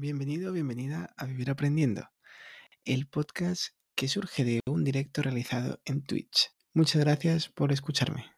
Bienvenido, bienvenida a Vivir Aprendiendo, el podcast que surge de un directo realizado en Twitch. Muchas gracias por escucharme.